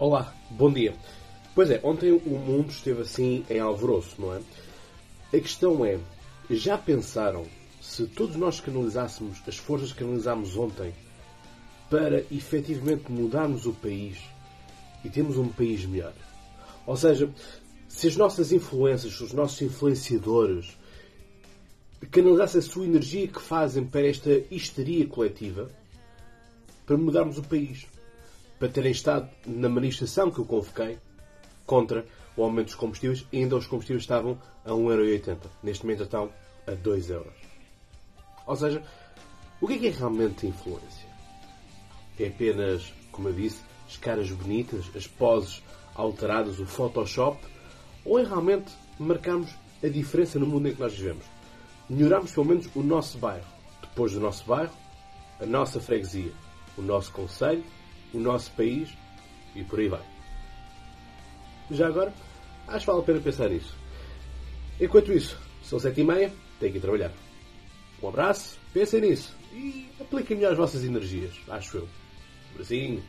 Olá, bom dia. Pois é, ontem o mundo esteve assim em alvoroço, não é? A questão é, já pensaram se todos nós canalizássemos as forças que canalizámos ontem para efetivamente mudarmos o país e termos um país melhor? Ou seja, se as nossas influências, os nossos influenciadores canalizassem a sua energia que fazem para esta histeria coletiva para mudarmos o país para terem estado na manifestação que eu convoquei contra o aumento dos combustíveis e ainda os combustíveis estavam a 1,80€. Neste momento estão a 2€. Ou seja, o que é, que é realmente influência? É apenas, como eu disse, as caras bonitas, as poses alteradas, o Photoshop? Ou é realmente marcarmos a diferença no mundo em que nós vivemos? Melhorarmos pelo menos o nosso bairro. Depois do nosso bairro, a nossa freguesia, o nosso conselho o nosso país e por aí vai. Já agora, acho que vale a pena pensar nisso. Enquanto isso, são sete e meia, tenho que ir trabalhar. Um abraço, pensem nisso e apliquem melhor as vossas energias, acho eu. Abracinho.